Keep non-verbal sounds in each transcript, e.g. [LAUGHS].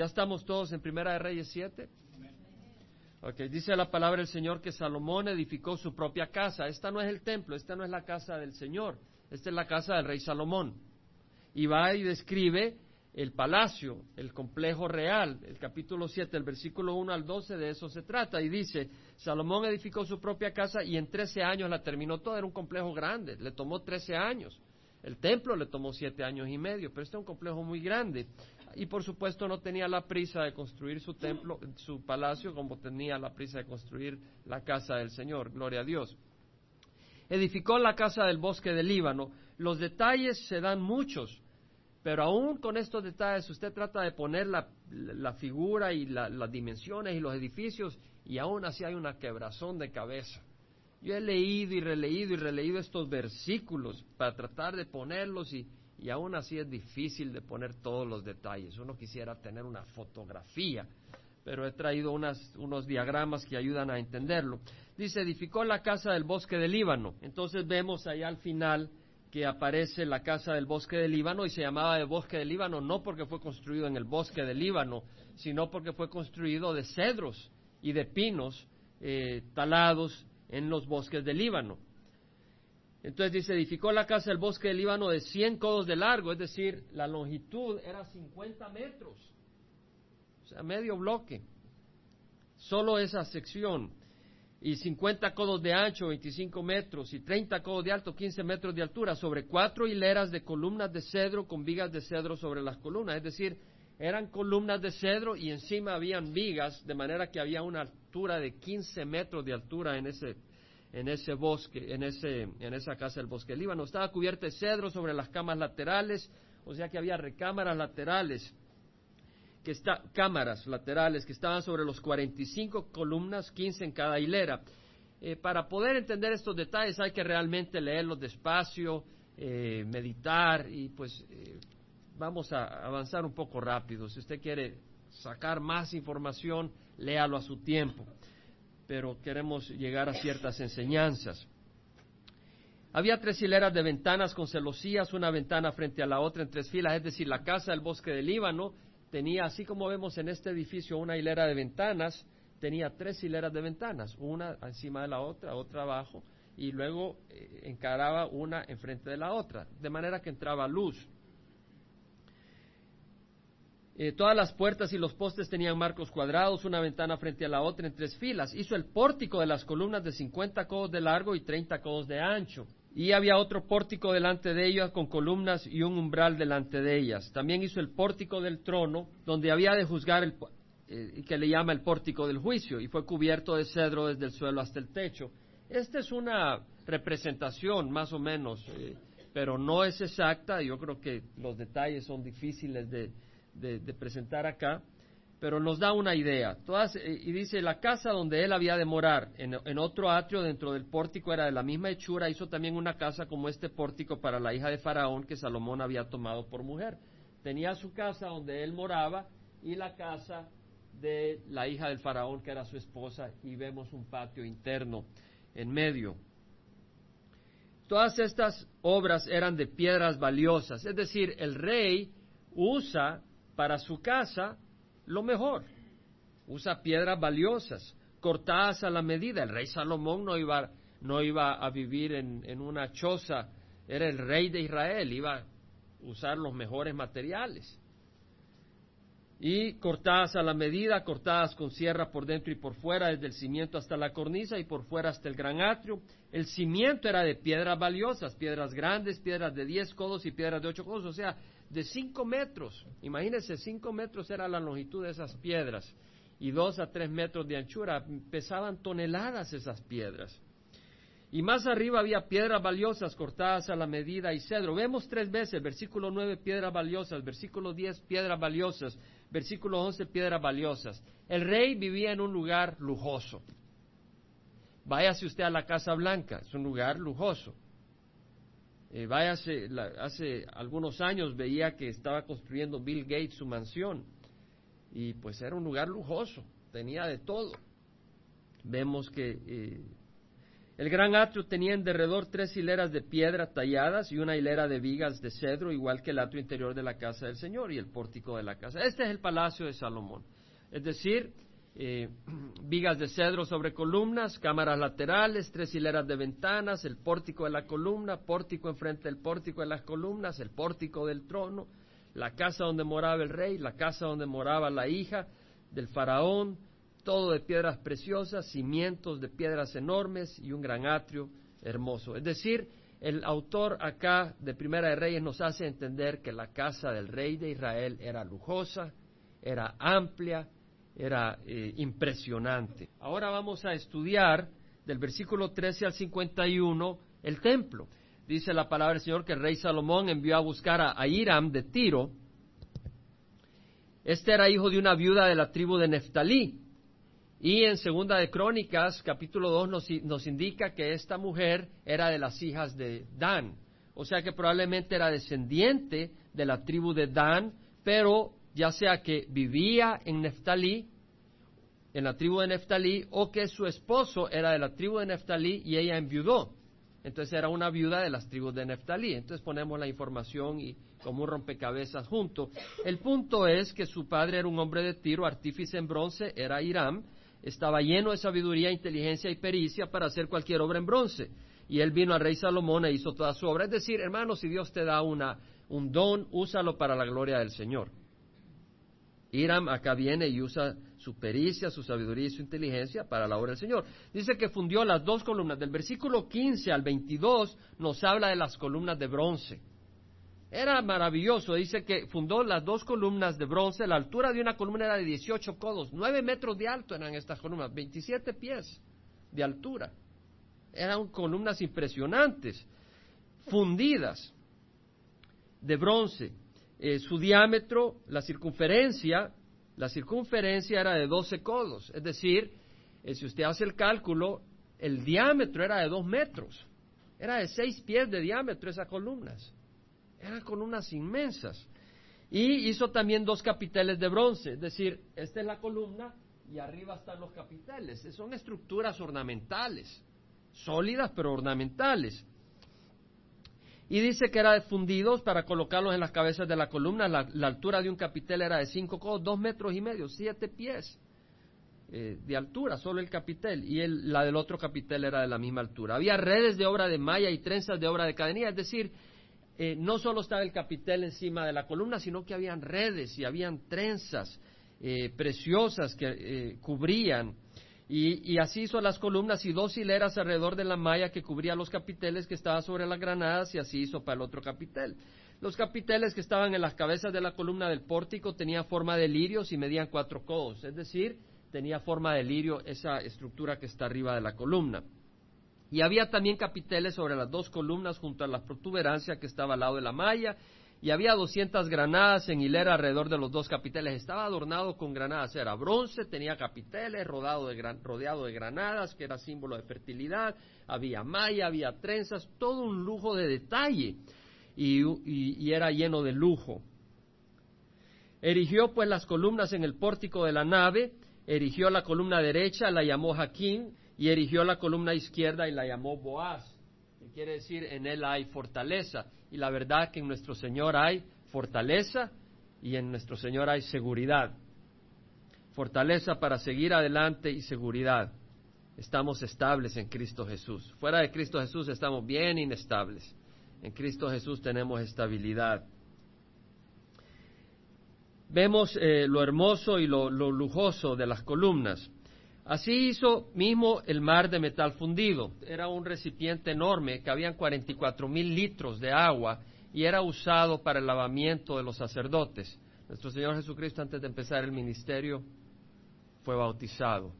¿Ya estamos todos en Primera de Reyes 7? Ok, dice la palabra del Señor que Salomón edificó su propia casa. Esta no es el templo, esta no es la casa del Señor, esta es la casa del rey Salomón. Y va y describe el palacio, el complejo real. El capítulo 7, el versículo 1 al 12, de eso se trata. Y dice, Salomón edificó su propia casa y en 13 años la terminó toda. Era un complejo grande, le tomó 13 años. El templo le tomó siete años y medio, pero este es un complejo muy grande y por supuesto no tenía la prisa de construir su templo, su palacio, como tenía la prisa de construir la casa del Señor. Gloria a Dios. Edificó la casa del bosque del Líbano. Los detalles se dan muchos, pero aún con estos detalles usted trata de poner la, figura y las dimensiones y los edificios y aún así hay una quebrazón de cabeza. Yo he leído y releído y releído estos versículos para tratar de ponerlos y, y aún así es difícil de poner todos los detalles. Uno quisiera tener una fotografía, pero he traído unos diagramas que ayudan a entenderlo. Dice, edificó la casa del bosque del Líbano. Entonces vemos allá al final que aparece la casa del bosque del Líbano y se llamaba de bosque del Líbano no porque fue construido en el bosque del Líbano, sino porque fue construido de cedros y de pinos eh, talados en los bosques del Líbano. Entonces dice, edificó la casa del bosque del Líbano de 100 codos de largo, es decir, la longitud era 50 metros, o sea, medio bloque, solo esa sección, y 50 codos de ancho, 25 metros, y 30 codos de alto, 15 metros de altura, sobre cuatro hileras de columnas de cedro con vigas de cedro sobre las columnas, es decir, eran columnas de cedro y encima habían vigas, de manera que había una altura de 15 metros de altura en ese en ese bosque, en, ese, en esa casa del bosque del Líbano. Estaba cubierta de cedro sobre las camas laterales, o sea que había recámaras laterales, que está, cámaras laterales que estaban sobre los 45 columnas, 15 en cada hilera. Eh, para poder entender estos detalles hay que realmente leerlos despacio, eh, meditar y pues eh, vamos a avanzar un poco rápido. Si usted quiere sacar más información, léalo a su tiempo pero queremos llegar a ciertas enseñanzas. Había tres hileras de ventanas con celosías, una ventana frente a la otra en tres filas, es decir, la casa del bosque del Líbano tenía, así como vemos en este edificio, una hilera de ventanas, tenía tres hileras de ventanas, una encima de la otra, otra abajo, y luego eh, encaraba una enfrente de la otra, de manera que entraba luz. Eh, todas las puertas y los postes tenían marcos cuadrados, una ventana frente a la otra en tres filas. Hizo el pórtico de las columnas de 50 codos de largo y 30 codos de ancho. Y había otro pórtico delante de ellas con columnas y un umbral delante de ellas. También hizo el pórtico del trono, donde había de juzgar el, eh, que le llama el pórtico del juicio, y fue cubierto de cedro desde el suelo hasta el techo. Esta es una representación, más o menos, eh, pero no es exacta. Yo creo que los detalles son difíciles de, de, presentar acá, pero nos da una idea. Eh, y dice, la casa donde él había de morar, en, otro atrio dentro del pórtico era de la misma hechura, hizo también una casa como este pórtico para la hija de Faraón que Salomón había tomado por mujer. Tenía su casa donde él moraba y la casa de la hija del Faraón que era su esposa y vemos un patio interno en medio. Todas estas obras eran de piedras valiosas, es decir, el rey usa para su casa lo mejor. Usa piedras valiosas, cortadas a la medida. El rey Salomón no iba, no iba a vivir en, en una choza, era el rey de Israel, iba a usar los mejores materiales y cortadas a la medida, cortadas con sierra por dentro y por fuera, desde el cimiento hasta la cornisa y por fuera hasta el gran atrio. El cimiento era de piedras valiosas, piedras grandes, piedras de diez codos y piedras de ocho codos, o sea, de cinco metros. Imagínense, cinco metros era la longitud de esas piedras y dos a tres metros de anchura. Pesaban toneladas esas piedras. Y más arriba había piedras valiosas cortadas a la medida y cedro. Vemos tres veces, versículo nueve, piedras valiosas, versículo diez, piedras valiosas, versículo once, piedras valiosas. El rey vivía en un lugar lujoso. Váyase usted a la Casa Blanca, es un lugar lujoso. Eh, váyase, hace algunos años veía que estaba construyendo Bill Gates su mansión y pues era un lugar lujoso, tenía de todo. Vemos que eh, El gran atrio tenía en derredor tres hileras de piedra talladas y una hilera de vigas de cedro, igual que el atrio interior de la casa del Señor y el pórtico de la casa. Este es el palacio de Salomón. Es decir, eh, vigas de cedro sobre columnas, cámaras laterales, tres hileras de ventanas, el pórtico de la columna, pórtico enfrente del pórtico de las columnas, el pórtico del trono, la casa donde moraba el rey, la casa donde moraba la hija del faraón, todo de piedras preciosas, cimientos de piedras enormes y un gran atrio hermoso. Es decir, el autor acá de Primera de Reyes nos hace entender que la casa del rey de Israel era lujosa, era amplia, era eh, impresionante. Ahora vamos a estudiar del versículo 13 al 51 el templo. Dice la palabra del Señor que el rey Salomón envió a buscar a, a Hiram de Tiro. Este era hijo de una viuda de la tribu de Neftalí y en Segunda de Crónicas, capítulo 2, nos, nos, indica que esta mujer era de las hijas de Dan. O sea que probablemente era descendiente de la tribu de Dan, pero ya sea que vivía en Neftalí, en la tribu de Neftalí, o que su esposo era de la tribu de Neftalí y ella enviudó. Entonces era una viuda de las tribus de Neftalí. Entonces ponemos la información y como un rompecabezas junto. El punto es que su padre era un hombre de tiro, artífice en bronce, era Hiram, estaba lleno de sabiduría, inteligencia y pericia para hacer cualquier obra en bronce. Y él vino al rey Salomón e hizo toda su obra. Es decir, hermano, si Dios te da una, un don, úsalo para la gloria del Señor. Hiram acá viene y usa su pericia, su sabiduría y su inteligencia para la obra del Señor. Dice que fundió las dos columnas. Del versículo 15 al 22 nos habla de las columnas de bronce. Era maravilloso, dice que fundó las dos columnas de bronce, la altura de una columna era de 18 codos, 9 metros de alto eran estas columnas, 27 pies de altura. Eran columnas impresionantes, fundidas de bronce. Eh, su diámetro, la circunferencia, la circunferencia era de 12 codos, es decir, eh, si usted hace el cálculo, el diámetro era de 2 metros, era de 6 pies de diámetro esas columnas. Eran columnas inmensas. Y hizo también dos capiteles de bronce, es decir, esta es la columna y arriba están los capiteles. Son estructuras ornamentales, sólidas pero ornamentales. Y dice que eran fundidos para colocarlos en las cabezas de la columna. La, altura de un capitel era de cinco codos, dos metros y medio, siete pies eh, de altura, solo el capitel. Y la del otro capitel era de la misma altura. Había redes de obra de malla y trenzas de obra de cadenilla, es decir, eh, no solo estaba el capitel encima de la columna, sino que habían redes y habían trenzas eh, preciosas que eh, cubrían. Y, así hizo las columnas y dos hileras alrededor de la malla que cubría los capiteles que estaban sobre las granadas y así hizo para el otro capitel. Los capiteles que estaban en las cabezas de la columna del pórtico tenían forma de lirios y medían cuatro codos, es decir, tenía forma de lirio esa estructura que está arriba de la columna. Y había también capiteles sobre las dos columnas junto a la protuberancia que estaba al lado de la malla. Y había doscientas granadas en hilera alrededor de los dos capiteles. Estaba adornado con granadas. Era bronce, tenía capiteles rodeado de, granadas, que era símbolo de fertilidad. Había malla, había trenzas, todo un lujo de detalle. Y, y era lleno de lujo. Erigió pues las columnas en el pórtico de la nave. Erigió la columna derecha, la llamó Jaquín y erigió la columna izquierda y la llamó Boaz, que quiere decir en él hay fortaleza. Y la verdad que en nuestro Señor hay fortaleza y en nuestro Señor hay seguridad. Fortaleza para seguir adelante y seguridad. Estamos estables en Cristo Jesús. Fuera de Cristo Jesús estamos bien inestables. En Cristo Jesús tenemos estabilidad. Vemos eh, lo hermoso y lo lujoso de las columnas. Así hizo mismo el mar de metal fundido. Era un recipiente enorme que habían 44 mil litros de agua y era usado para el lavamiento de los sacerdotes. Nuestro Señor Jesucristo antes de empezar el ministerio fue bautizado.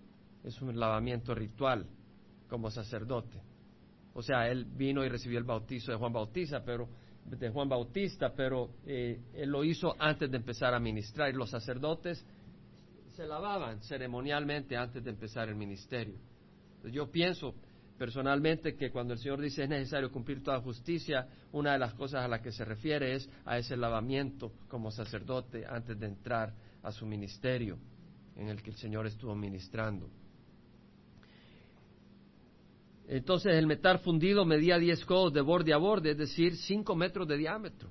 Es un lavamiento ritual como sacerdote. O sea, él vino y recibió el bautizo de Juan Bautista, pero de Juan Bautista, pero eh, él lo hizo antes de empezar a ministrar. Y los sacerdotes se lavaban ceremonialmente antes de empezar el ministerio. Yo pienso personalmente que cuando el Señor dice es necesario cumplir toda justicia, una de las cosas a las que se refiere es a ese lavamiento como sacerdote antes de entrar a su ministerio en el que el Señor estuvo ministrando. Entonces el metal fundido medía 10 codos de borde a borde, es decir, 5 metros de diámetro.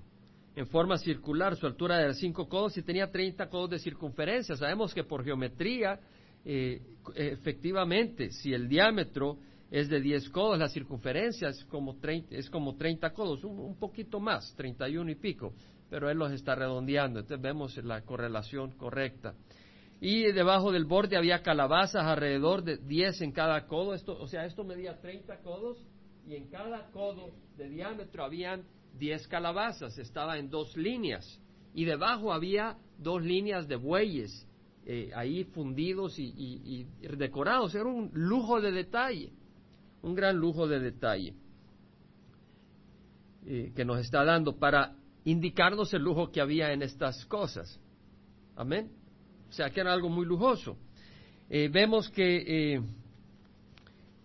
En forma circular, su altura era 5 codos y tenía 30 codos de circunferencia. Sabemos que por geometría, eh, efectivamente, si el diámetro es de 10 codos, la circunferencia es como 30, es como 30 codos, un, un poquito más, 31 y pico, pero él los está redondeando. Entonces vemos la correlación correcta y debajo del borde había calabazas alrededor de 10 en cada codo, esto, o sea, esto medía 30 codos y en cada codo de diámetro habían 10 calabazas, estaba en dos líneas y debajo había dos líneas de bueyes eh, ahí fundidos y, decorados, era un lujo de detalle, un gran lujo de detalle eh, que nos está dando para indicarnos el lujo que había en estas cosas. Amén. O sea, que era algo muy lujoso. Eh, vemos que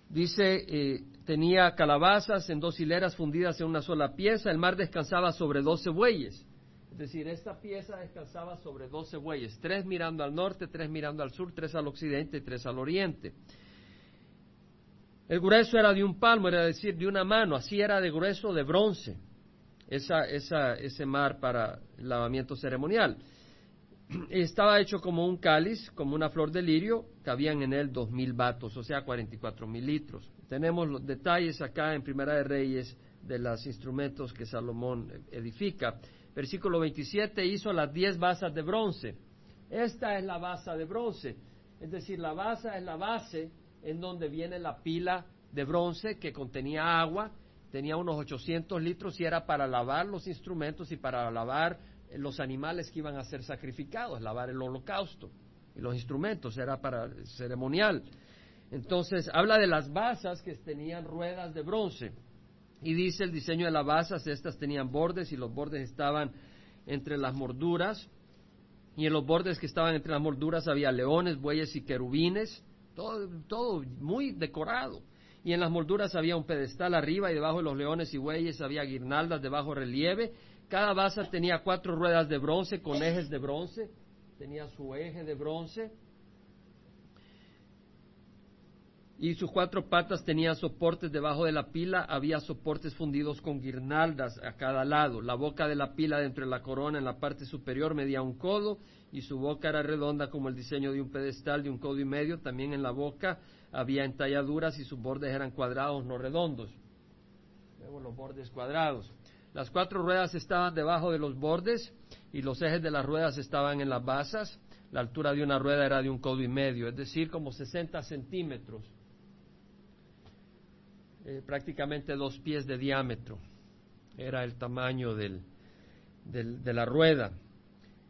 dice, tenía calabazas en dos hileras fundidas en una sola pieza, el mar descansaba sobre doce bueyes. Es decir, esta pieza descansaba sobre doce bueyes, tres mirando al norte, tres mirando al sur, tres al occidente y tres al oriente. El grueso era de un palmo, era decir, de una mano, así era de grueso de bronce, esa, esa, ese mar para el lavamiento ceremonial [CLEARS THROAT] estaba hecho como un cáliz, como una flor de lirio, cabían en él dos mil vatos, o sea, cuarenta y cuatro mil litros. Tenemos los detalles acá en Primera de Reyes de los instrumentos que Salomón edifica. Versículo 27, hizo las diez basas de bronce. Esta es la base de bronce, es decir, la base es la base en donde viene la pila de bronce que contenía agua, tenía unos 800 litros y era para lavar los instrumentos y para lavar los animales que iban a ser sacrificados, lavar el holocausto. Y los instrumentos era para ceremonial. Entonces, habla de las basas que tenían ruedas de bronce. Y dice el diseño de las basas, estas tenían bordes y los bordes estaban entre las morduras. Y en los bordes que estaban entre las morduras había leones, bueyes y querubines. Todo, todo muy decorado. Y en las molduras había un pedestal arriba y debajo de los leones y bueyes había guirnaldas de bajo relieve cada base tenía cuatro ruedas de bronce con ejes de bronce, tenía su eje de bronce. Y sus cuatro patas tenían soportes debajo de la pila, había soportes fundidos con guirnaldas a cada lado. La boca de la pila dentro de la corona en la parte superior medía un codo y su boca era redonda como el diseño de un pedestal de un codo y medio. También en la boca había entalladuras y sus bordes eran cuadrados, no redondos. Vemos los bordes cuadrados. Las cuatro ruedas estaban debajo de los bordes y los ejes de las ruedas estaban en las basas. La altura de una rueda era de un codo y medio, es decir, como 60 centímetros, eh, prácticamente dos pies de diámetro. Era el tamaño del, de la rueda.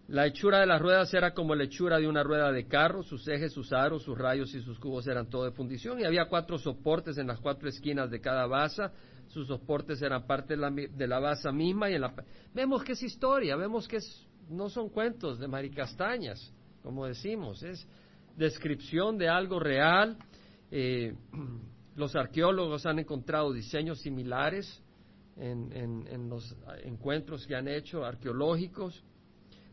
La hechura de las ruedas era como la hechura de una rueda de carro, sus ejes, sus aros, sus rayos y sus cubos eran todo de fundición y había cuatro soportes en las cuatro esquinas de cada basa sus soportes eran parte de la, de la base misma y en la, vemos que es historia, vemos que no son cuentos de maricastañas, como decimos, es descripción de algo real. Eh, [CLEARS THROAT] los arqueólogos han encontrado diseños similares en, en, los encuentros que han hecho arqueológicos.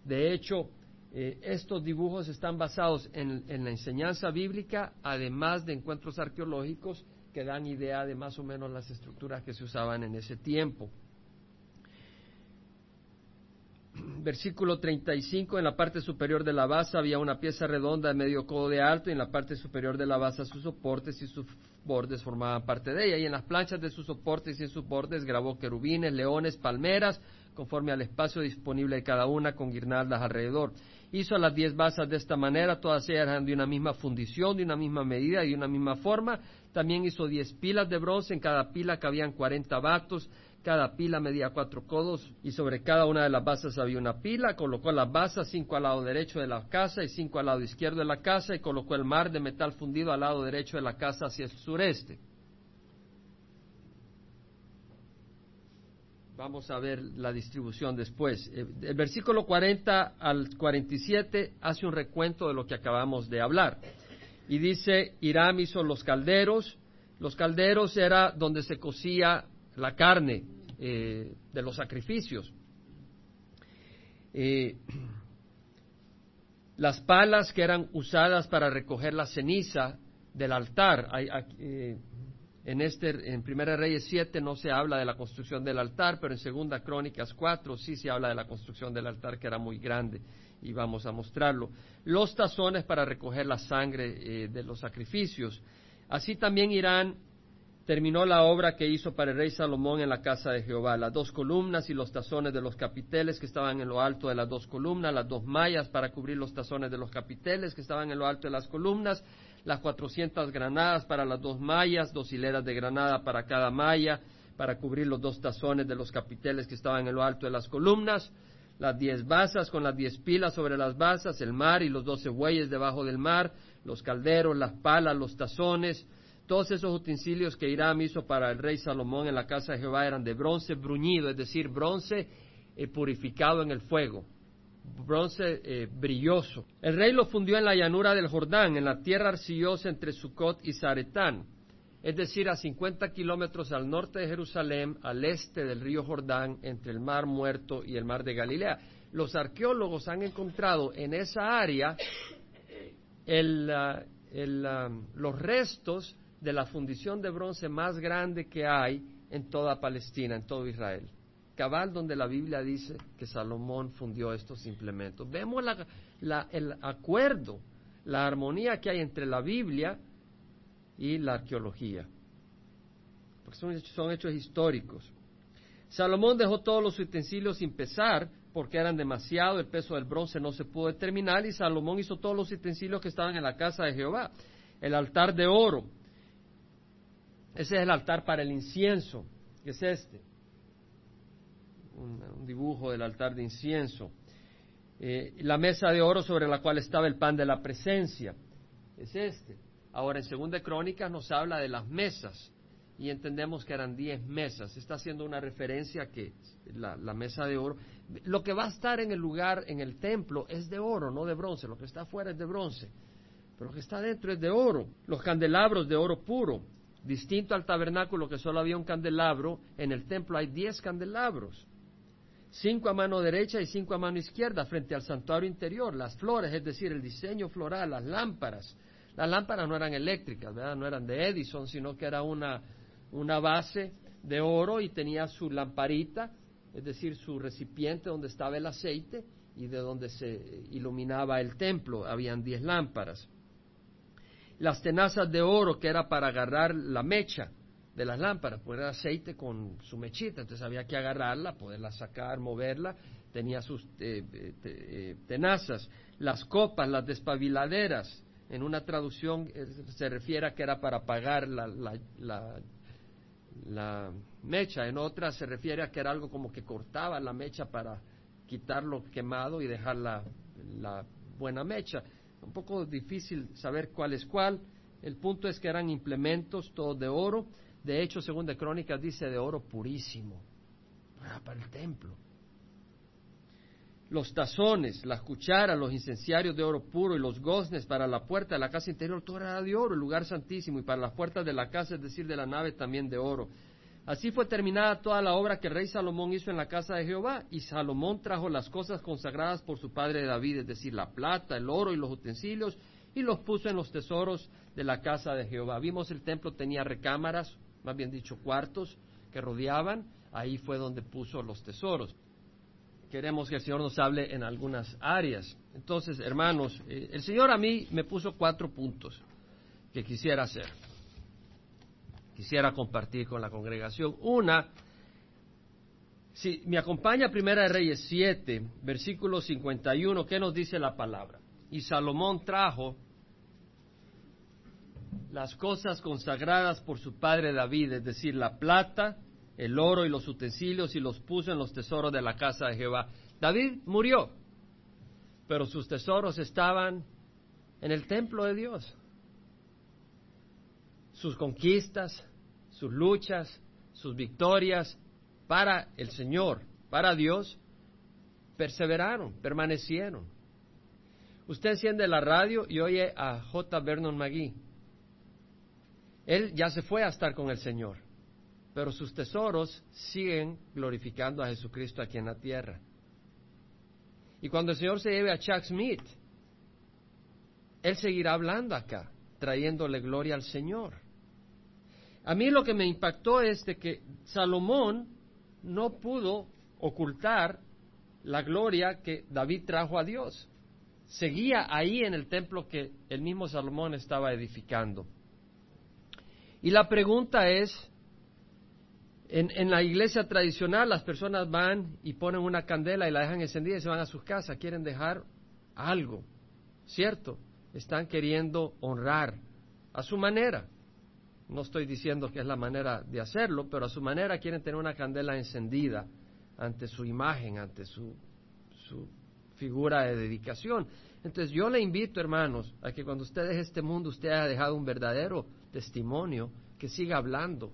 De hecho, eh, estos dibujos están basados en, en, la enseñanza bíblica, además de encuentros arqueológicos que dan idea de más o menos las estructuras que se usaban en ese tiempo. Versículo 35, en la parte superior de la base había una pieza redonda de medio codo de alto y en la parte superior de la base sus soportes y sus bordes formaban parte de ella. Y en las planchas de sus soportes y sus bordes grabó querubines, leones, palmeras, conforme al espacio disponible de cada una con guirnaldas alrededor. Hizo las diez basas de esta manera, todas ellas eran de una misma fundición, de una misma medida y de una misma forma. También hizo diez pilas de bronce, en cada pila cabían cuarenta vatos, cada pila medía cuatro codos y sobre cada una de las basas había una pila. Colocó las basas, cinco al lado derecho de la casa y cinco al lado izquierdo de la casa y colocó el mar de metal fundido al lado derecho de la casa hacia el sureste. Vamos a ver la distribución después. Eh, el versículo 40 al 47 hace un recuento de lo que acabamos de hablar. Y dice, Hiram hizo los calderos. Los calderos era donde se cocía la carne eh, de los sacrificios. Eh, las palas que eran usadas para recoger la ceniza del altar. En, este, en Primera Reyes 7 no se habla de la construcción del altar, pero en Segunda Crónicas 4 sí se habla de la construcción del altar que era muy grande y vamos a mostrarlo. Los tazones para recoger la sangre eh, de los sacrificios. Así también Irán terminó la obra que hizo para el rey Salomón en la casa de Jehová, las dos columnas y los tazones de los capiteles que estaban en lo alto de las dos columnas, las dos mallas para cubrir los tazones de los capiteles que estaban en lo alto de las columnas, las cuatrocientas granadas para las dos mallas, dos hileras de granada para cada malla, para cubrir los dos tazones de los capiteles que estaban en lo alto de las columnas, las diez basas con las diez pilas sobre las basas, el mar y los doce bueyes debajo del mar, los calderos, las palas, los tazones, todos esos utensilios que Hiram hizo para el rey Salomón en la casa de Jehová eran de bronce bruñido, es decir, bronce eh, purificado en el fuego bronce eh, brilloso. El rey lo fundió en la llanura del Jordán, en la tierra arcillosa entre Sucot y Zaretán, es decir, a 50 kilómetros al norte de Jerusalén, al este del río Jordán, entre el mar muerto y el mar de Galilea. Los arqueólogos han encontrado en esa área ah, ah, los restos de la fundición de bronce más grande que hay en toda Palestina, en todo Israel cabal donde la Biblia dice que Salomón fundió estos implementos. Vemos el acuerdo, la armonía que hay entre la Biblia y la arqueología, porque son, son hechos históricos. Salomón dejó todos los utensilios sin pesar porque eran demasiado, el peso del bronce no se pudo determinar y Salomón hizo todos los utensilios que estaban en la casa de Jehová. El altar de oro, ese es el altar para el incienso, que es este un, dibujo del altar de incienso. Eh, la mesa de oro sobre la cual estaba el pan de la presencia. Es este. Ahora en Segunda Crónicas nos habla de las mesas y entendemos que eran diez mesas. Está haciendo una referencia que la, la, mesa de oro, lo que va a estar en el lugar, en el templo, es de oro, no de bronce. Lo que está afuera es de bronce, pero lo que está dentro es de oro. Los candelabros de oro puro, distinto al tabernáculo que solo había un candelabro, en el templo hay diez candelabros cinco a mano derecha y cinco a mano izquierda frente al santuario interior, las flores, es decir, el diseño floral, las lámparas. Las lámparas no eran eléctricas, ¿verdad? no eran de Edison, sino que era una, una base de oro y tenía su lamparita, es decir, su recipiente donde estaba el aceite y de donde se iluminaba el templo. Habían diez lámparas. Las tenazas de oro que era para agarrar la mecha, de las lámparas, pues era aceite con su mechita, entonces había que agarrarla, poderla sacar, moverla, tenía sus eh, eh, eh, tenazas, las copas, las despabiladeras, en una traducción se refiere a que era para apagar la, la, la, mecha, en otra se refiere a que era algo como que cortaba la mecha para quitar lo quemado y dejar la, la buena mecha. Un poco difícil saber cuál es cuál. El punto es que eran implementos todos de oro de hecho, según de Crónicas dice de oro purísimo ah, para el templo. Los tazones, las cucharas, los incenciarios de oro puro y los goznes para la puerta de la casa interior, todo era de oro, el lugar santísimo, y para las puertas de la casa, es decir, de la nave también de oro. Así fue terminada toda la obra que el rey Salomón hizo en la casa de Jehová, y Salomón trajo las cosas consagradas por su padre David, es decir, la plata, el oro y los utensilios, y los puso en los tesoros de la casa de Jehová. Vimos el templo tenía recámaras, más bien dicho cuartos que rodeaban, ahí fue donde puso los tesoros. Queremos que el Señor nos hable en algunas áreas. Entonces, hermanos, eh, el Señor a mí me puso cuatro puntos que quisiera hacer. Quisiera compartir con la congregación. Una, si me acompaña Primera de Reyes 7, versículo 51, ¿qué nos dice la palabra? Y Salomón trajo las cosas consagradas por su padre David, es decir, la plata, el oro y los utensilios, y los puso en los tesoros de la casa de Jehová. David murió, pero sus tesoros estaban en el templo de Dios. Sus conquistas, sus luchas, sus victorias para el Señor, para Dios, perseveraron, permanecieron. Usted enciende la radio y oye a J. Vernon McGee él ya se fue a estar con el Señor, pero sus tesoros siguen glorificando a Jesucristo aquí en la tierra. Y cuando el Señor se lleve a Chuck Smith, Él seguirá hablando acá, trayéndole gloria al Señor. A mí lo que me impactó es de que Salomón no pudo ocultar la gloria que David trajo a Dios. Seguía ahí en el templo que el mismo Salomón estaba edificando. Y la pregunta es, en, la iglesia tradicional las personas van y ponen una candela y la dejan encendida y se van a sus casas, quieren dejar algo, ¿cierto? Están queriendo honrar a su manera. No estoy diciendo que es la manera de hacerlo, pero a su manera quieren tener una candela encendida ante su imagen, ante su, figura de dedicación. Entonces yo le invito, hermanos, a que cuando usted deje este mundo, usted haya dejado un verdadero testimonio que siga hablando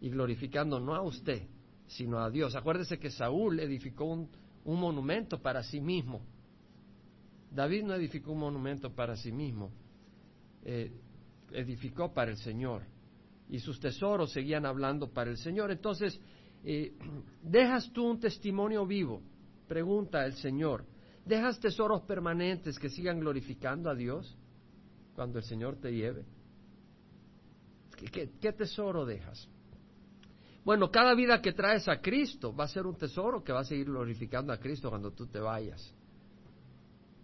y glorificando no a usted, sino a Dios. Acuérdese que Saúl edificó un, monumento para sí mismo. David no edificó un monumento para sí mismo, eh, edificó para el Señor. Y sus tesoros seguían hablando para el Señor. Entonces, eh, [CLEARS THROAT] ¿dejas tú un testimonio vivo? Pregunta el Señor. ¿Dejas tesoros permanentes que sigan glorificando a Dios cuando el Señor te lleve? qué tesoro dejas? Bueno, cada vida que traes a Cristo va a ser un tesoro que va a seguir glorificando a Cristo cuando tú te vayas.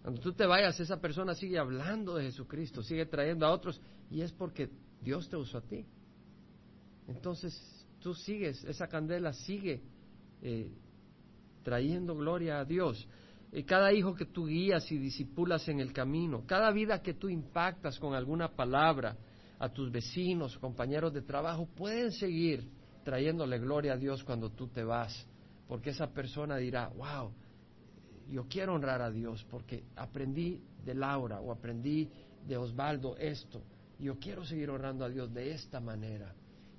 Cuando tú te vayas, esa persona sigue hablando de Jesucristo, sigue trayendo a otros, y es porque Dios te usó a ti. Entonces, tú sigues, esa candela sigue eh, trayendo gloria a Dios. Y cada hijo que tú guías y disipulas en el camino, cada vida que tú impactas con alguna palabra a tus vecinos, compañeros de trabajo, pueden seguir trayéndole gloria a Dios cuando tú te vas, porque esa persona dirá, wow, yo quiero honrar a Dios porque aprendí de Laura o aprendí de Osvaldo esto, yo quiero seguir honrando a Dios de esta manera.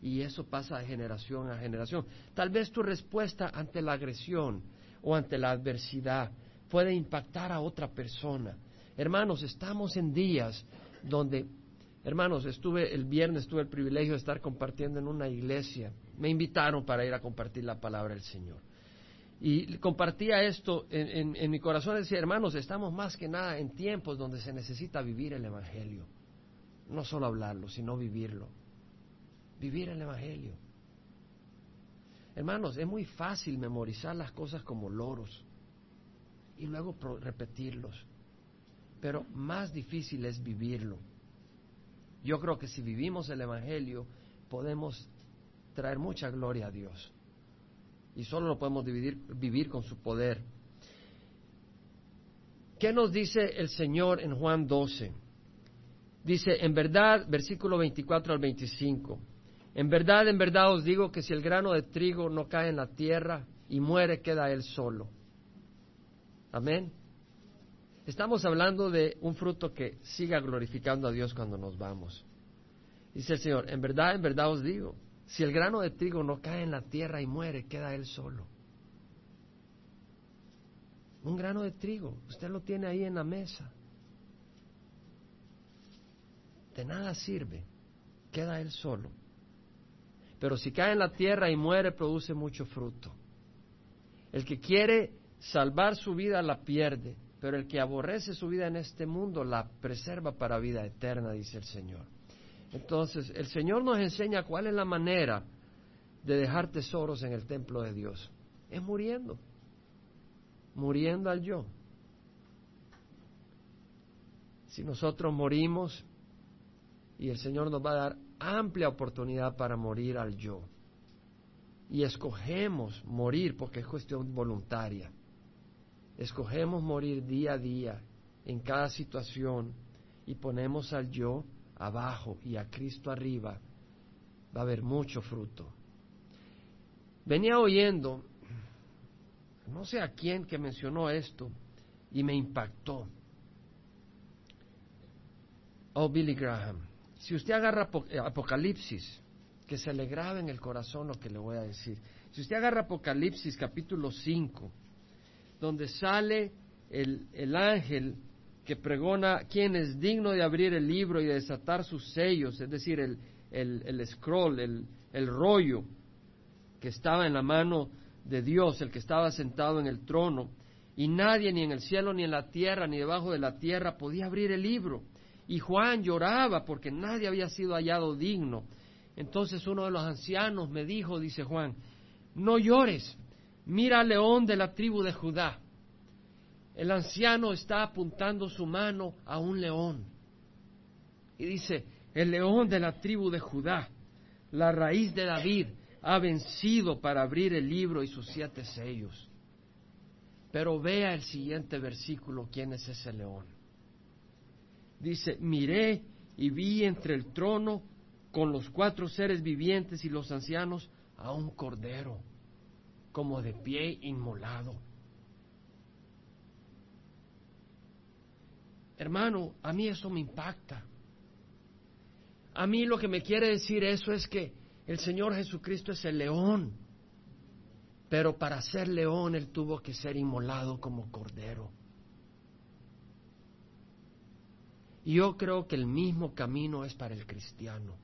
Y eso pasa de generación a generación. Tal vez tu respuesta ante la agresión o ante la adversidad puede impactar a otra persona. Hermanos, estamos en días donde Hermanos, estuve el viernes, tuve el privilegio de estar compartiendo en una iglesia. Me invitaron para ir a compartir la palabra del Señor. Y compartía esto en, mi corazón, decía, hermanos, estamos más que nada en tiempos donde se necesita vivir el Evangelio. No solo hablarlo, sino vivirlo. Vivir el Evangelio. Hermanos, es muy fácil memorizar las cosas como loros y luego repetirlos. Pero más difícil es vivirlo. Yo creo que si vivimos el Evangelio podemos traer mucha gloria a Dios. Y solo lo podemos vivir con su poder. ¿Qué nos dice el Señor en Juan 12? Dice, en verdad, versículo 24 al 25, en verdad, en verdad os digo que si el grano de trigo no cae en la tierra y muere, queda él solo. Amén. Estamos hablando de un fruto que siga glorificando a Dios cuando nos vamos. Dice el Señor, en verdad, en verdad os digo, si el grano de trigo no cae en la tierra y muere, queda él solo. Un grano de trigo, usted lo tiene ahí en la mesa. De nada sirve, queda él solo. Pero si cae en la tierra y muere, produce mucho fruto. El que quiere salvar su vida la pierde, pero el que aborrece su vida en este mundo la preserva para vida eterna, dice el Señor. Entonces, el Señor nos enseña cuál es la manera de dejar tesoros en el templo de Dios. Es muriendo, muriendo al yo. Si nosotros morimos y el Señor nos va a dar amplia oportunidad para morir al yo, y escogemos morir porque es cuestión voluntaria, escogemos morir día a día en cada situación y ponemos al yo abajo y a Cristo arriba, va a haber mucho fruto. Venía oyendo, no sé a quién que mencionó esto, y me impactó. Oh, Billy Graham, si usted agarra Apocalipsis, que se le grabe en el corazón lo que le voy a decir. Si usted agarra Apocalipsis capítulo 5, donde sale el, ángel que pregona quién es digno de abrir el libro y de desatar sus sellos, es decir, el, el, scroll, el, el rollo que estaba en la mano de Dios, el que estaba sentado en el trono, y nadie ni en el cielo, ni en la tierra, ni debajo de la tierra podía abrir el libro. Y Juan lloraba porque nadie había sido hallado digno. Entonces uno de los ancianos me dijo, dice Juan, no llores, mira al león de la tribu de Judá. El anciano está apuntando su mano a un león. Y dice, el león de la tribu de Judá, la raíz de David, ha vencido para abrir el libro y sus siete sellos. Pero vea el siguiente versículo, quién es ese león. Dice, miré y vi entre el trono con los cuatro seres vivientes y los ancianos a un cordero, como de pie inmolado. Hermano, a mí eso me impacta. A mí lo que me quiere decir eso es que el Señor Jesucristo es el león, pero para ser león Él tuvo que ser inmolado como cordero. Yo creo que el mismo camino es para el cristiano.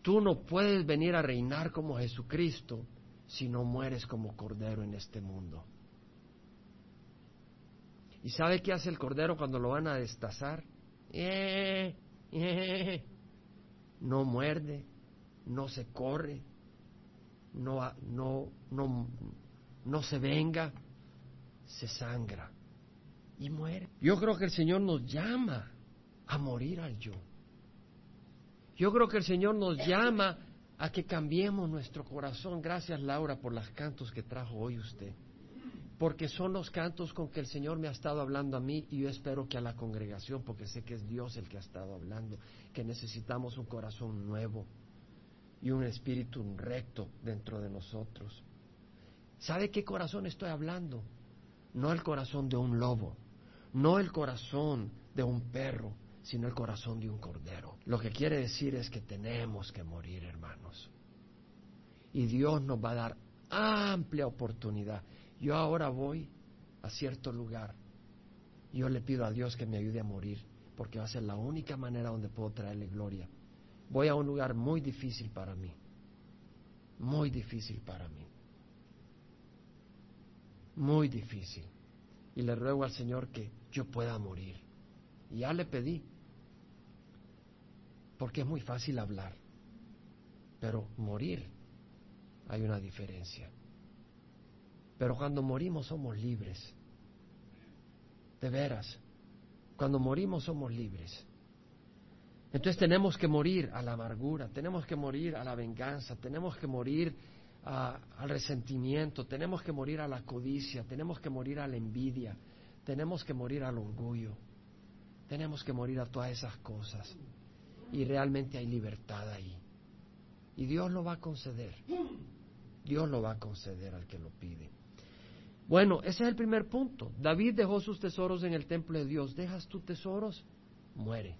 Tú no puedes venir a reinar como Jesucristo si no mueres como cordero en este mundo. ¿Y sabe qué hace el cordero cuando lo van a destazar? Eh, eh, no muerde, no se corre, no se venga, se sangra y muere. Yo creo que el Señor nos llama a morir al yo. Yo creo que el Señor nos llama a que cambiemos nuestro corazón. Gracias Laura por los cantos que trajo hoy usted. Porque son los cantos con que el Señor me ha estado hablando a mí y yo espero que a la congregación, porque sé que es Dios el que ha estado hablando, que necesitamos un corazón nuevo y un espíritu recto dentro de nosotros. ¿Sabe qué corazón estoy hablando? No el corazón de un lobo, no el corazón de un perro, sino el corazón de un cordero. Lo que quiere decir es que tenemos que morir, hermanos. Y Dios nos va a dar amplia oportunidad. Yo ahora voy a cierto lugar. Yo le pido a Dios que me ayude a morir, porque va a ser la única manera donde puedo traerle gloria. Voy a un lugar muy difícil para mí. Muy difícil para mí. Muy difícil y le ruego al Señor que yo pueda morir. Y ya le pedí, porque es muy fácil hablar, pero morir hay una diferencia. Pero cuando morimos somos libres, de veras, cuando morimos somos libres. Entonces tenemos que morir a la amargura, tenemos que morir a la venganza, tenemos que morir al resentimiento, tenemos que morir a la codicia, tenemos que morir a la envidia, tenemos que morir al orgullo, tenemos que morir a todas esas cosas. Y realmente hay libertad ahí. Y Dios lo va a conceder. Dios lo va a conceder al que lo pide. Bueno, ese es el primer punto. David dejó sus tesoros en el templo de Dios. ¿Dejas tus tesoros? Muere.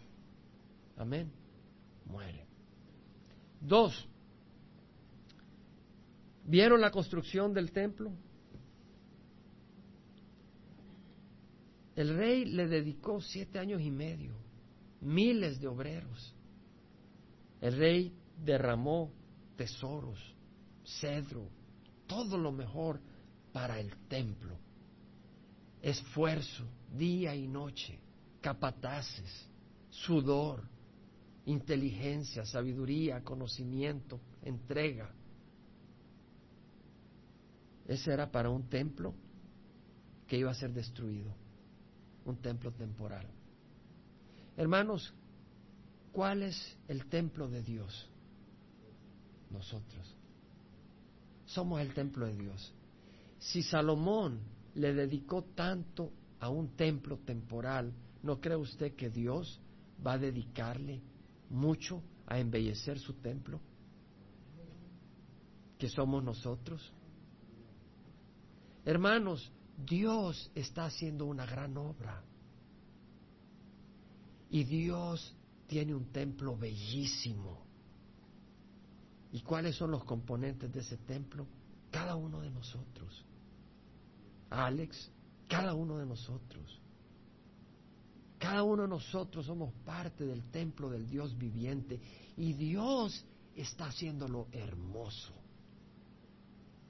Amén. Muere. Dos, ¿Vieron la construcción del templo? El rey le dedicó siete años y medio, miles de obreros. El rey derramó tesoros, cedro, todo lo mejor para el templo. Esfuerzo, día y noche, capataces, sudor, inteligencia, sabiduría, conocimiento, entrega. Ese era para un templo que iba a ser destruido, un templo temporal. Hermanos, ¿cuál es el templo de Dios? Nosotros. Somos el templo de Dios. Si Salomón le dedicó tanto a un templo temporal, ¿no cree usted que Dios va a dedicarle mucho a embellecer su templo? ¿Que somos nosotros? Hermanos, Dios está haciendo una gran obra. Y Dios tiene un templo bellísimo. ¿Y cuáles son los componentes de ese templo? Cada uno de nosotros. Alex, cada uno de nosotros. Cada uno de nosotros somos parte del templo del Dios viviente y Dios está haciéndolo hermoso,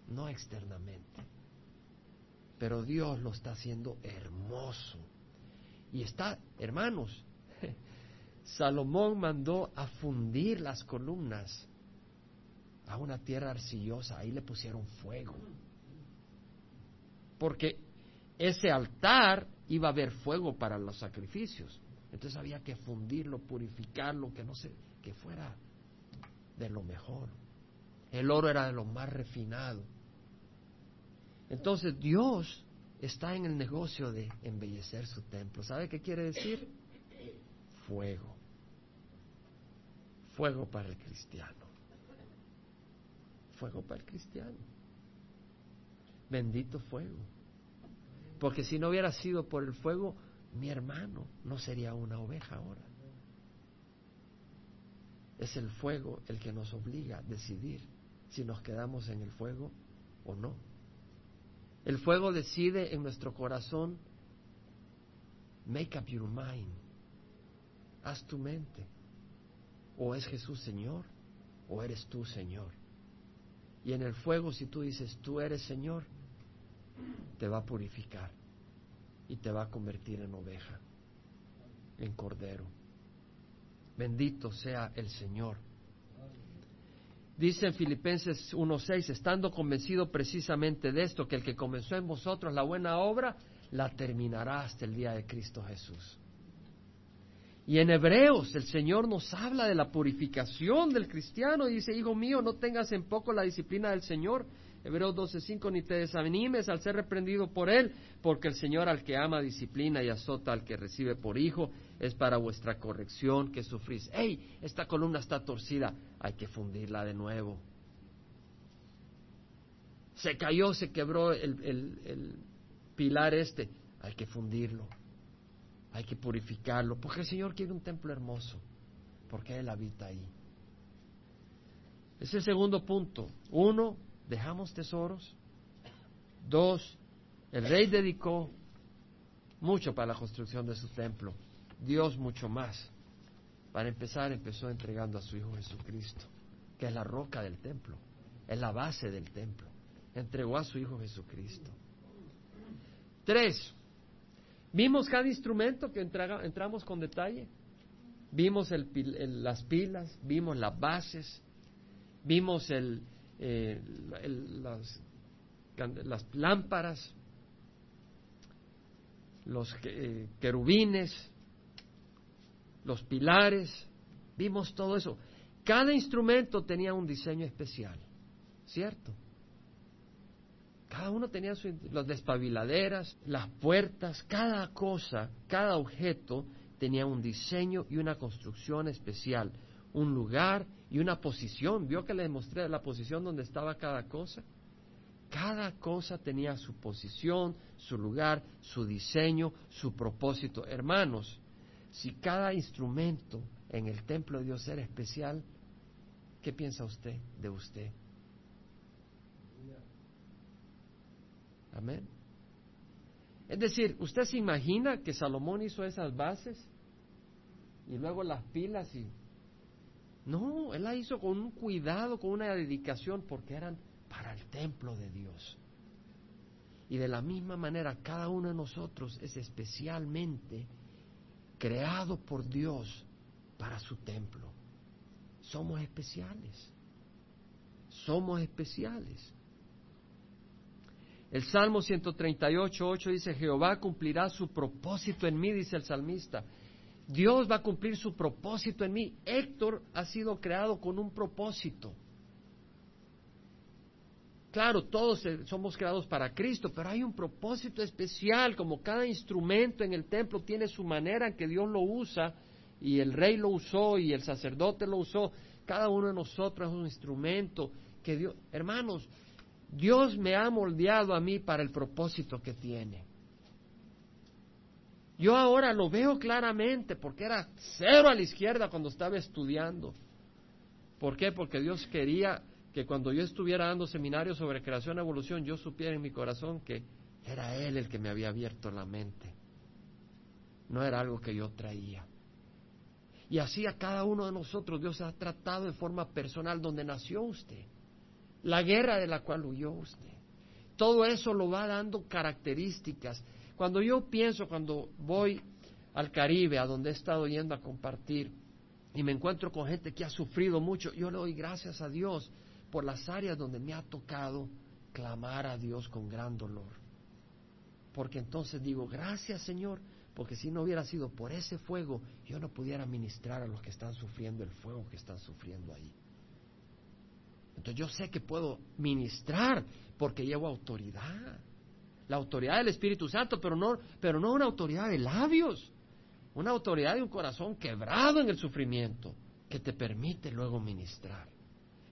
no externamente pero Dios lo está haciendo hermoso. Y está, hermanos, [LAUGHS] Salomón mandó a fundir las columnas a una tierra arcillosa, ahí le pusieron fuego. Porque ese altar iba a haber fuego para los sacrificios. Entonces había que fundirlo, purificarlo, que no se, que fuera de lo mejor. El oro era de lo más refinado. Entonces Dios está en el negocio de embellecer su templo. ¿Sabe qué quiere decir? Fuego. Fuego para el cristiano. Fuego para el cristiano. Bendito fuego. Porque si no hubiera sido por el fuego, mi hermano no sería una oveja ahora. Es el fuego el que nos obliga a decidir si nos quedamos en el fuego o no. El fuego decide en nuestro corazón, make up your mind, haz tu mente. O es Jesús Señor, o eres tú Señor. Y en el fuego, si tú dices, tú eres Señor, te va a purificar y te va a convertir en oveja, en cordero. Bendito sea el Señor. Dice en Filipenses 1.6, estando convencido precisamente de esto, que el que comenzó en vosotros la buena obra, la terminará hasta el día de Cristo Jesús. Y en Hebreos el Señor nos habla de la purificación del cristiano y dice, hijo mío, no tengas en poco la disciplina del Señor, Hebreos 12:5, ni te desanimes al ser reprendido por él, porque el Señor al que ama disciplina y azota al que recibe por hijo, es para vuestra corrección que sufrís. ¡Ey! Esta columna está torcida, hay que fundirla de nuevo. Se cayó, se quebró el, el pilar este, hay que fundirlo, hay que purificarlo, porque el Señor quiere un templo hermoso, porque Él habita ahí. Es el segundo punto. Uno, dejamos tesoros. Dos, el rey dedicó mucho para la construcción de su templo. Dios mucho más. Para empezar, empezó entregando a su Hijo Jesucristo, que es la roca del templo, es la base del templo. Entregó a su Hijo Jesucristo. Tres, vimos cada instrumento que entramos con detalle. Vimos las pilas, vimos las bases, vimos el, eh, las, las, lámparas, los eh, querubines, los pilares, vimos todo eso. Cada instrumento tenía un diseño especial, ¿cierto? Cada uno tenía su, las despabiladeras, las puertas, cada cosa, cada objeto tenía un diseño y una construcción especial, un lugar y una posición. ¿Vio que le demostré la posición donde estaba cada cosa? Cada cosa tenía su posición, su lugar, su diseño, su propósito. Hermanos, si cada instrumento en el templo de Dios era especial, ¿qué piensa usted de usted? Amén. Es decir, ¿usted se imagina que Salomón hizo esas bases y luego las pilas y no, él la hizo con un cuidado, con una dedicación, porque eran para el templo de Dios. Y de la misma manera, cada uno de nosotros es especialmente creado por Dios para su templo. Somos especiales. Somos especiales. El Salmo 138, 8 dice, Jehová cumplirá su propósito en mí, dice el salmista. Dios va a cumplir su propósito en mí. Héctor ha sido creado con un propósito. Claro, todos somos creados para Cristo, pero hay un propósito especial, como cada instrumento en el templo tiene su manera en que Dios lo usa, y el rey lo usó, y el sacerdote lo usó. Cada uno de nosotros es un instrumento que Dios, hermanos, Dios me ha moldeado a mí para el propósito que tiene. Yo ahora lo veo claramente porque era cero a la izquierda cuando estaba estudiando. ¿Por qué? Porque Dios quería que cuando yo estuviera dando seminarios sobre creación y evolución, yo supiera en mi corazón que era Él el que me había abierto la mente. No era algo que yo traía. Y así a cada uno de nosotros Dios ha tratado de forma personal donde nació usted, la guerra de la cual huyó usted. Todo eso lo va dando características cuando yo pienso, cuando voy al Caribe, a donde he estado yendo a compartir, y me encuentro con gente que ha sufrido mucho, yo le doy gracias a Dios por las áreas donde me ha tocado clamar a Dios con gran dolor. Porque entonces digo, gracias Señor, porque si no hubiera sido por ese fuego, yo no pudiera ministrar a los que están sufriendo el fuego que están sufriendo ahí. Entonces yo sé que puedo ministrar porque llevo autoridad. La autoridad del Espíritu Santo, pero no, pero no una autoridad de labios una autoridad de un corazón quebrado en el sufrimiento que te permite luego ministrar.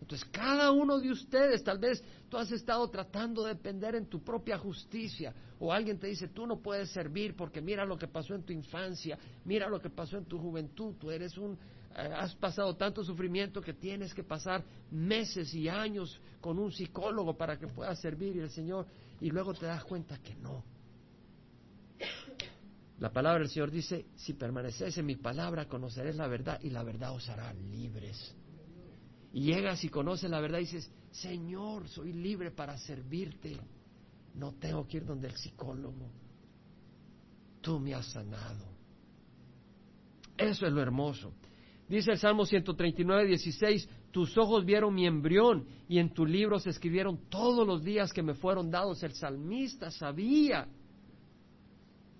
Entonces, cada uno de ustedes, tal vez tú has estado tratando de depender en tu propia justicia, o alguien te dice, tú no puedes servir porque mira lo que pasó en tu infancia, mira lo que pasó en tu juventud, tú eres un, eh, has pasado tanto sufrimiento que tienes que pasar meses y años con un psicólogo para que puedas servir y el Señor, y luego te das cuenta que no, la palabra del Señor dice, si permanecéis en mi palabra, conoceréis la verdad y la verdad os hará libres. Y llegas y conoces la verdad y dices, Señor, soy libre para servirte. No tengo que ir donde el psicólogo. Tú me has sanado. Eso es lo hermoso. Dice el Salmo 139, 16, tus ojos vieron mi embrión y en tu libro se escribieron todos los días que me fueron dados. El salmista sabía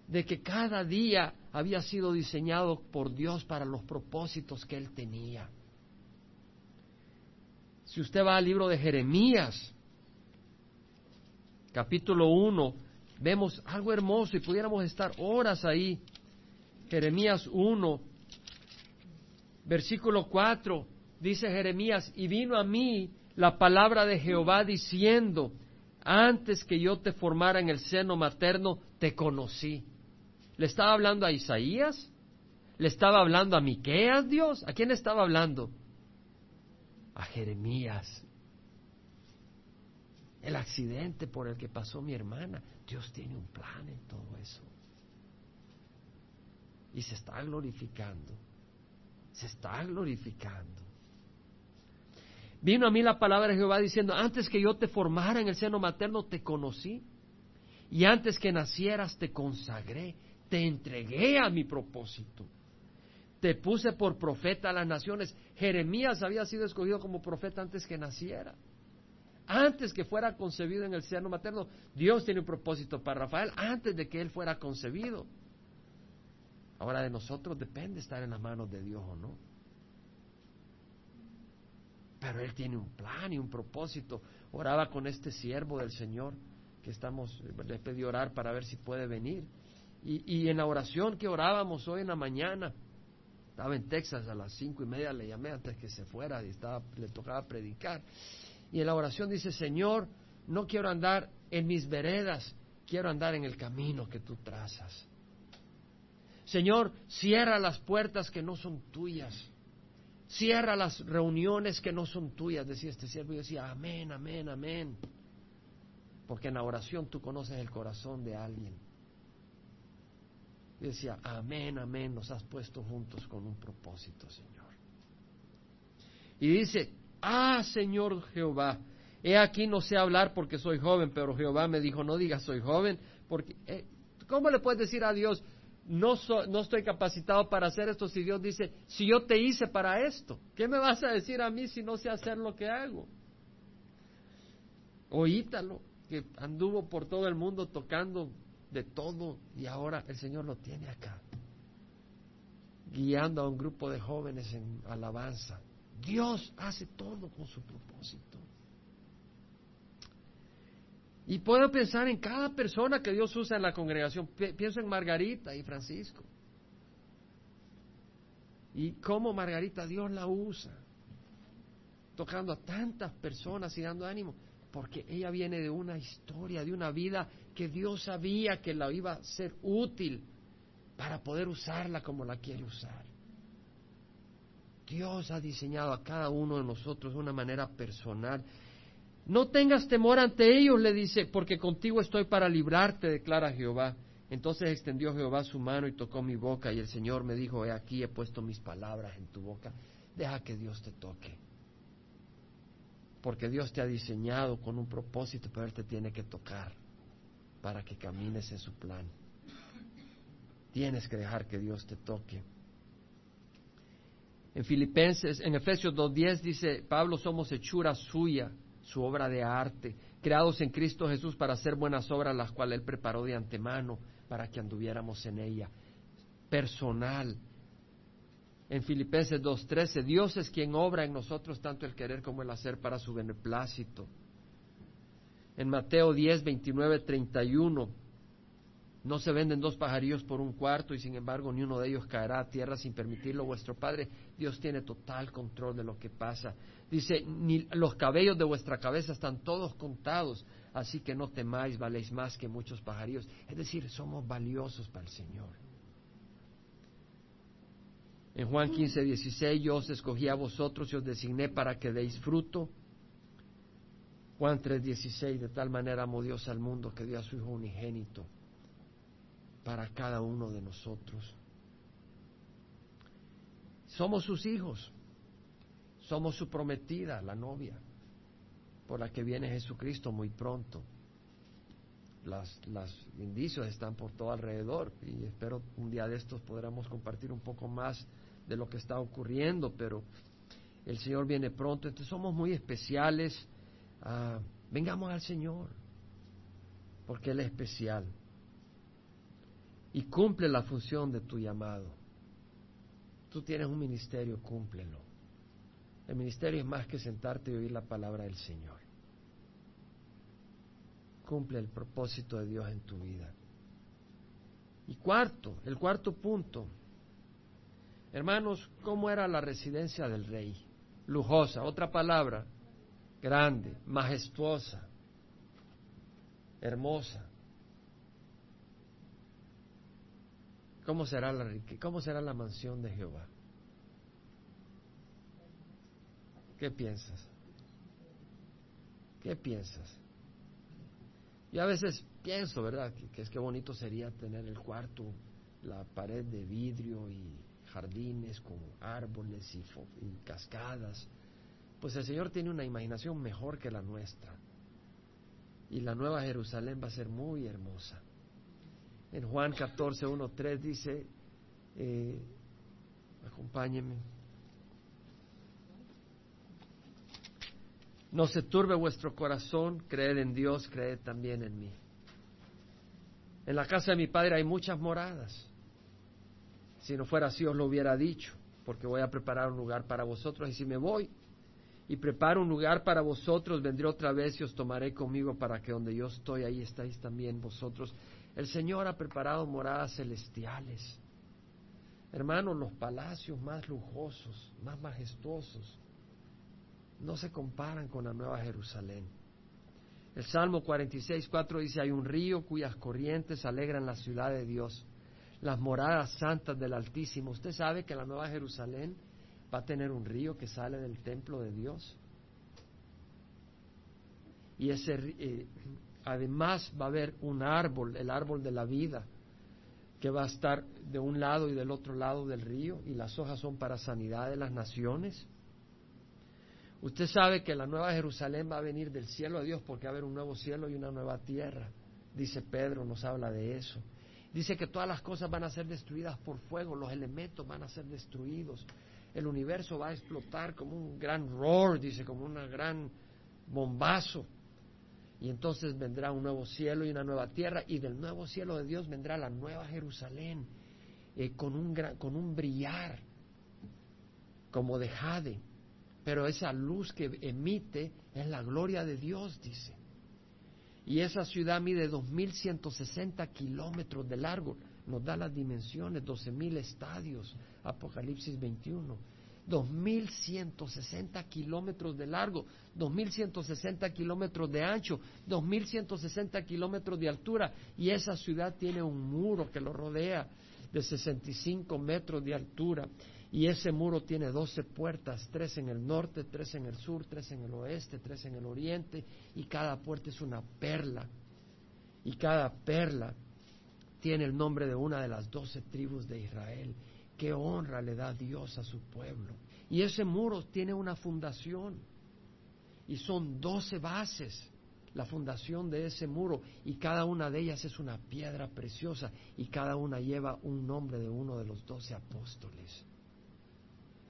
de que cada día había sido diseñado por Dios para los propósitos que Él tenía. Si usted va al libro de Jeremías, capítulo 1, vemos algo hermoso y pudiéramos estar horas ahí. Jeremías 1, versículo 4, dice Jeremías, y vino a mí la palabra de Jehová diciendo, antes que yo te formara en el seno materno, te conocí ¿Le estaba hablando a Isaías? ¿Le estaba hablando a Miqueas, Dios? ¿A quién le estaba hablando? A Jeremías. El accidente por el que pasó mi hermana. Dios tiene un plan en todo eso. Y se está glorificando. Se está glorificando. Vino a mí la palabra de Jehová diciendo, antes que yo te formara en el seno materno, te conocí. Y antes que nacieras, te consagré te entregué a mi propósito. Te puse por profeta a las naciones. Jeremías había sido escogido como profeta antes que naciera. Antes que fuera concebido en el seno materno, Dios tiene un propósito para Rafael antes de que él fuera concebido. Ahora de nosotros depende estar en las manos de Dios o no. Pero Él tiene un plan y un propósito. Oraba con este siervo del Señor que estamos, le pedí orar para ver si puede venir. Y, en la oración que orábamos hoy en la mañana, estaba en Texas a las cinco y media, le llamé antes que se fuera y estaba, le tocaba predicar. Y en la oración dice, Señor, no quiero andar en mis veredas, quiero andar en el camino que tú trazas. Señor, cierra las puertas que no son tuyas. Cierra las reuniones que no son tuyas, decía este siervo. Y decía, amén, amén, amén. Porque en la oración tú conoces el corazón de alguien. Y decía, amén, amén, nos has puesto juntos con un propósito, Señor. Y dice, ah, Señor Jehová, he aquí no sé hablar porque soy joven, pero Jehová me dijo, no digas soy joven, porque, eh, ¿cómo le puedes decir a Dios, no, no estoy capacitado para hacer esto si Dios dice, si yo te hice para esto, ¿qué me vas a decir a mí si no sé hacer lo que hago? Oítalo, que anduvo por todo el mundo tocando de todo y ahora el Señor lo tiene acá, guiando a un grupo de jóvenes en alabanza. Dios hace todo con su propósito. Y puedo pensar en cada persona que Dios usa en la congregación. Pienso en Margarita y Francisco. Y cómo Margarita Dios la usa, tocando a tantas personas y dando ánimo porque ella viene de una historia, de una vida que Dios sabía que la iba a ser útil para poder usarla como la quiere usar. Dios ha diseñado a cada uno de nosotros de una manera personal. No tengas temor ante ellos, le dice, porque contigo estoy para librarte, declara Jehová. Entonces extendió Jehová su mano y tocó mi boca y el Señor me dijo, he aquí he puesto mis palabras en tu boca, deja que Dios te toque porque Dios te ha diseñado con un propósito, pero Él te tiene que tocar para que camines en su plan. Tienes que dejar que Dios te toque. En Filipenses, en Efesios 2.10 dice, Pablo, somos hechura suya, su obra de arte, creados en Cristo Jesús para hacer buenas obras, las cuales Él preparó de antemano para que anduviéramos en ella. Personal. En Filipenses 2.13, Dios es quien obra en nosotros tanto el querer como el hacer para su beneplácito. En Mateo 10, 29, 31, no se venden dos pajarillos por un cuarto y sin embargo ni uno de ellos caerá a tierra sin permitirlo vuestro Padre. Dios tiene total control de lo que pasa. Dice, ni los cabellos de vuestra cabeza están todos contados, así que no temáis, valéis más que muchos pajarillos. Es decir, somos valiosos para el Señor. En Juan 15, 16, yo os escogí a vosotros y os designé para que deis fruto. Juan 3, 16, de tal manera amó Dios al mundo que dio a su Hijo unigénito para cada uno de nosotros. Somos sus hijos, somos su prometida, la novia, por la que viene Jesucristo muy pronto. Las, los indicios están por todo alrededor y espero un día de estos podamos compartir un poco más de lo que está ocurriendo, pero el Señor viene pronto, entonces somos muy especiales. Ah, vengamos al Señor, porque Él es especial y cumple la función de tu llamado. Tú tienes un ministerio, cúmplelo. El ministerio es más que sentarte y oír la palabra del Señor. Cumple el propósito de Dios en tu vida. Y cuarto, el cuarto punto. Hermanos, ¿cómo era la residencia del rey? Lujosa, otra palabra, grande, majestuosa, hermosa. ¿Cómo será la ¿Cómo será la mansión de Jehová? ¿Qué piensas? ¿Qué piensas? Yo a veces pienso, ¿verdad? Que, es que bonito sería tener el cuarto, la pared de vidrio y jardines con árboles y cascadas. Pues el Señor tiene una imaginación mejor que la nuestra. Y la nueva Jerusalén va a ser muy hermosa. En Juan 14, 1, 3 dice, eh, acompáñenme. No se turbe vuestro corazón, creed en Dios, creed también en mí. En la casa de mi padre hay muchas moradas. Si no fuera así os lo hubiera dicho, porque voy a preparar un lugar para vosotros. Y si me voy y preparo un lugar para vosotros, vendré otra vez y os tomaré conmigo para que donde yo estoy, ahí estáis también vosotros. El Señor ha preparado moradas celestiales. Hermanos, los palacios más lujosos, más majestuosos, no se comparan con la Nueva Jerusalén. El Salmo 46, 4 dice, hay un río cuyas corrientes alegran la ciudad de Dios, las moradas santas del Altísimo. Usted sabe que la Nueva Jerusalén va a tener un río que sale del templo de Dios. Y ese, eh, Además va a haber un árbol, el árbol de la vida, que va a estar de un lado y del otro lado del río, y las hojas son para sanidad de las naciones. Usted sabe que la nueva Jerusalén va a venir del cielo de Dios porque va a haber un nuevo cielo y una nueva tierra. Dice Pedro, nos habla de eso. Dice que todas las cosas van a ser destruidas por fuego, los elementos van a ser destruidos. El universo va a explotar como un gran roar, dice, como un gran bombazo. Y entonces vendrá un nuevo cielo y una nueva tierra, y del nuevo cielo de Dios vendrá la nueva Jerusalén, eh, con, un con un brillar como de jade. Pero esa luz que emite es la gloria de Dios, dice. Y esa ciudad mide 2.160 kilómetros de largo, nos da las dimensiones, 12.000 estadios, Apocalipsis 21. 2.160 kilómetros de largo, 2.160 kilómetros de ancho, 2.160 kilómetros de altura, y esa ciudad tiene un muro que lo rodea de 65 metros de altura, y ese muro tiene 12 puertas, tres en el norte, tres en el sur, tres en el oeste, tres en el oriente, y cada puerta es una perla, y cada perla tiene el nombre de una de las doce tribus de Israel qué honra le da Dios a su pueblo. Y ese muro tiene una fundación y son doce bases la fundación de ese muro y cada una de ellas es una piedra preciosa y cada una lleva un nombre de uno de los doce apóstoles.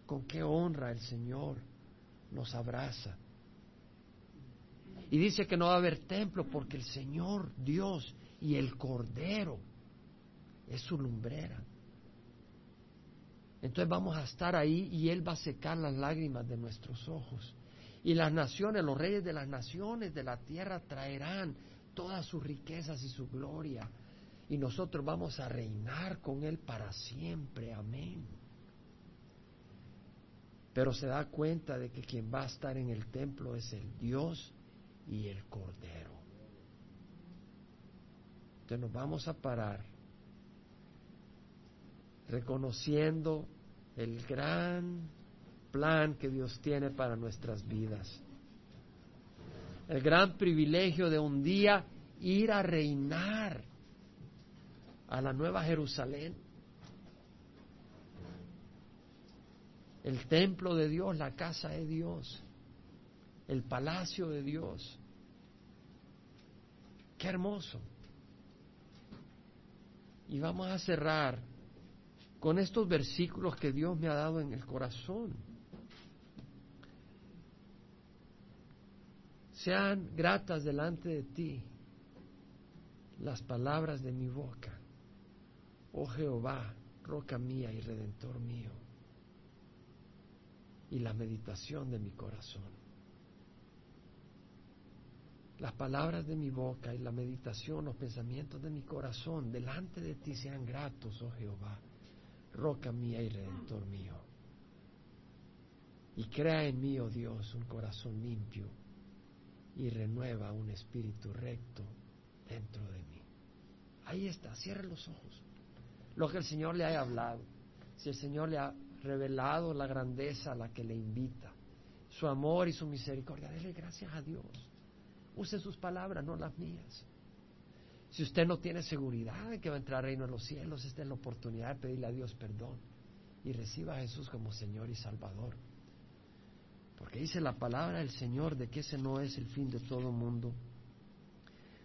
Con qué honra el Señor nos abraza. Y dice que no va a haber templo porque el Señor Dios y el Cordero es su lumbrera. Entonces vamos a estar ahí y Él va a secar las lágrimas de nuestros ojos. Y las naciones, los reyes de las naciones de la tierra traerán todas sus riquezas y su gloria. Y nosotros vamos a reinar con Él para siempre. Amén. Pero se da cuenta de que quien va a estar en el templo es el Dios y el Cordero. Entonces nos vamos a parar reconociendo el gran plan que Dios tiene para nuestras vidas. El gran privilegio de un día ir a reinar a la nueva Jerusalén. El templo de Dios, la casa de Dios, el palacio de Dios. Qué hermoso. Y vamos a cerrar con estos versículos que Dios me ha dado en el corazón. Sean gratas delante de ti las palabras de mi boca, oh Jehová, roca mía y redentor mío, y la meditación de mi corazón. Las palabras de mi boca y la meditación, los pensamientos de mi corazón delante de ti sean gratos, oh Jehová, roca mía y redentor mío. Y crea en mí, oh Dios, un corazón limpio y renueva un espíritu recto dentro de mí. Ahí está, cierre los ojos. Lo que el Señor le haya hablado, si el Señor le ha revelado la grandeza a la que le invita, su amor y su misericordia, déle gracias a Dios. Use sus palabras, no las mías. Si usted no tiene seguridad de que va a entrar reino de los cielos, esta es la oportunidad de pedirle a Dios perdón y reciba a Jesús como Señor y Salvador. Porque dice la palabra del Señor de que ese no es el fin de todo mundo.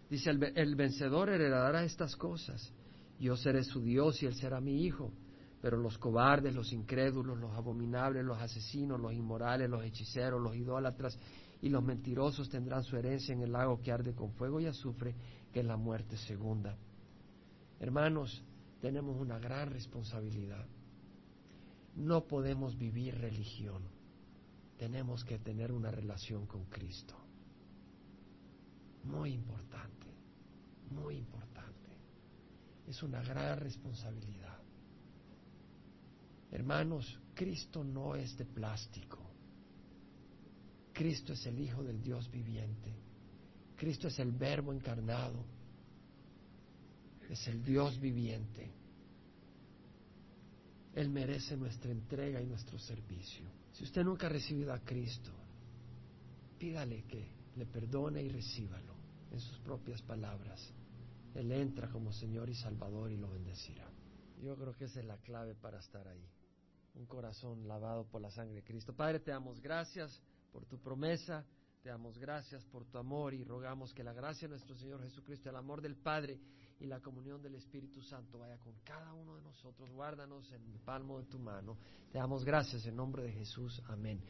Dice, el, el vencedor heredará estas cosas. Yo seré su Dios y él será mi hijo. Pero los cobardes, los incrédulos, los abominables, los asesinos, los inmorales, los hechiceros, los idólatras y los mentirosos tendrán su herencia en el lago que arde con fuego y azufre, que la muerte segunda. Hermanos, tenemos una gran responsabilidad. No podemos vivir religión tenemos que tener una relación con Cristo. Muy importante, muy importante. Es una gran responsabilidad. Hermanos, Cristo no es de plástico. Cristo es el Hijo del Dios viviente. Cristo es el Verbo encarnado. Es el Dios viviente. Él merece nuestra entrega y nuestro servicio. Si usted nunca ha recibido a Cristo, pídale que le perdone y recíbalo en sus propias palabras. Él entra como Señor y Salvador y lo bendecirá. Yo creo que esa es la clave para estar ahí. Un corazón lavado por la sangre de Cristo. Padre, te damos gracias por tu promesa, te damos gracias por tu amor y rogamos que la gracia de nuestro Señor Jesucristo, el amor del Padre y la comunión del Espíritu Santo vaya con cada uno de nosotros. Guárdanos en el palmo de tu mano. Te damos gracias en nombre de Jesús. Amén.